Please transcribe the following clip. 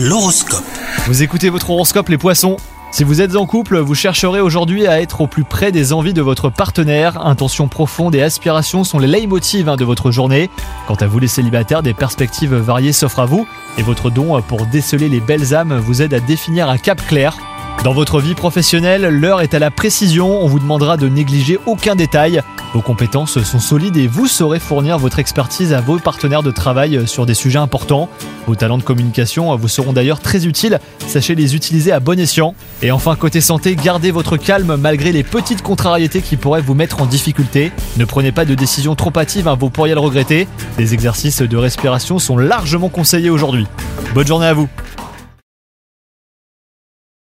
L'horoscope. Vous écoutez votre horoscope les poissons si vous êtes en couple, vous chercherez aujourd'hui à être au plus près des envies de votre partenaire. Intentions profondes et aspirations sont les leitmotivs hein, de votre journée. Quant à vous les célibataires, des perspectives variées s'offrent à vous et votre don pour déceler les belles âmes vous aide à définir un cap clair. Dans votre vie professionnelle, l'heure est à la précision, on vous demandera de négliger aucun détail. Vos compétences sont solides et vous saurez fournir votre expertise à vos partenaires de travail sur des sujets importants. Vos talents de communication vous seront d'ailleurs très utiles, sachez les utiliser à bon escient. Et enfin, côté santé, gardez votre calme malgré les petites contrariétés qui pourraient vous mettre en difficulté. Ne prenez pas de décisions trop hâtives, hein, vous pourriez le regretter. Des exercices de respiration sont largement conseillés aujourd'hui. Bonne journée à vous